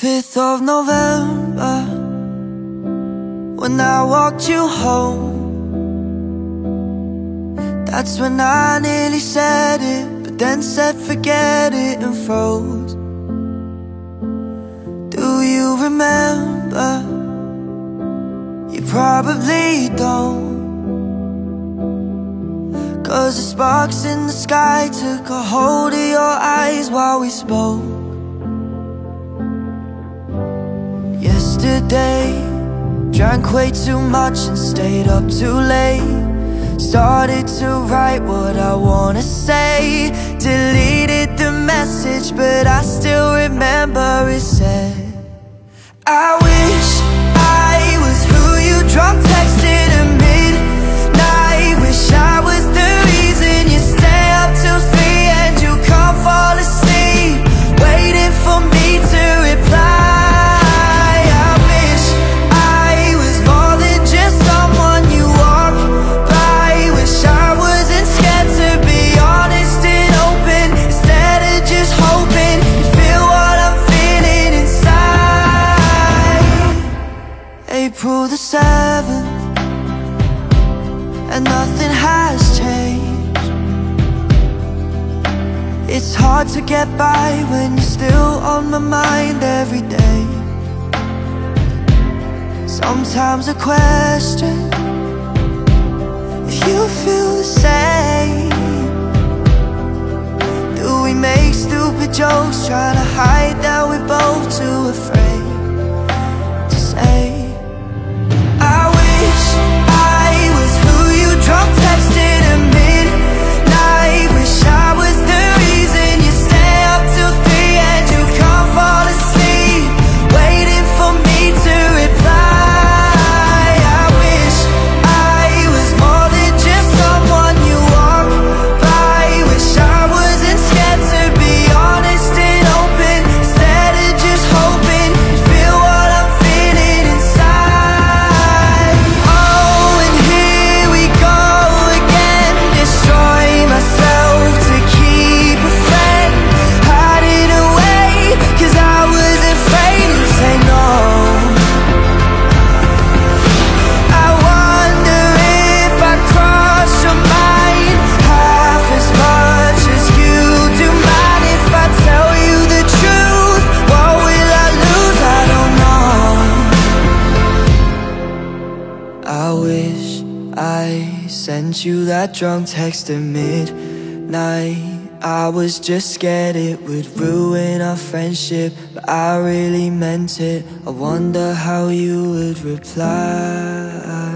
5th of November When I walked you home. That's when I nearly said it But then said forget it and froze. Do you remember? You probably don't. Cause the sparks in the sky took a hold of your eyes while we spoke Yesterday, drank way too much and stayed up too late. Started to write what I wanna say. Deleted the message but I still remember it said I wish April the 7th And nothing has changed. It's hard to get by when you're still on my mind every day. Sometimes I question If you feel the same. Do we make stupid jokes Trying to hide that we're both too afraid I wish I sent you that drunk text at midnight. I was just scared it would ruin our friendship But I really meant it. I wonder how you would reply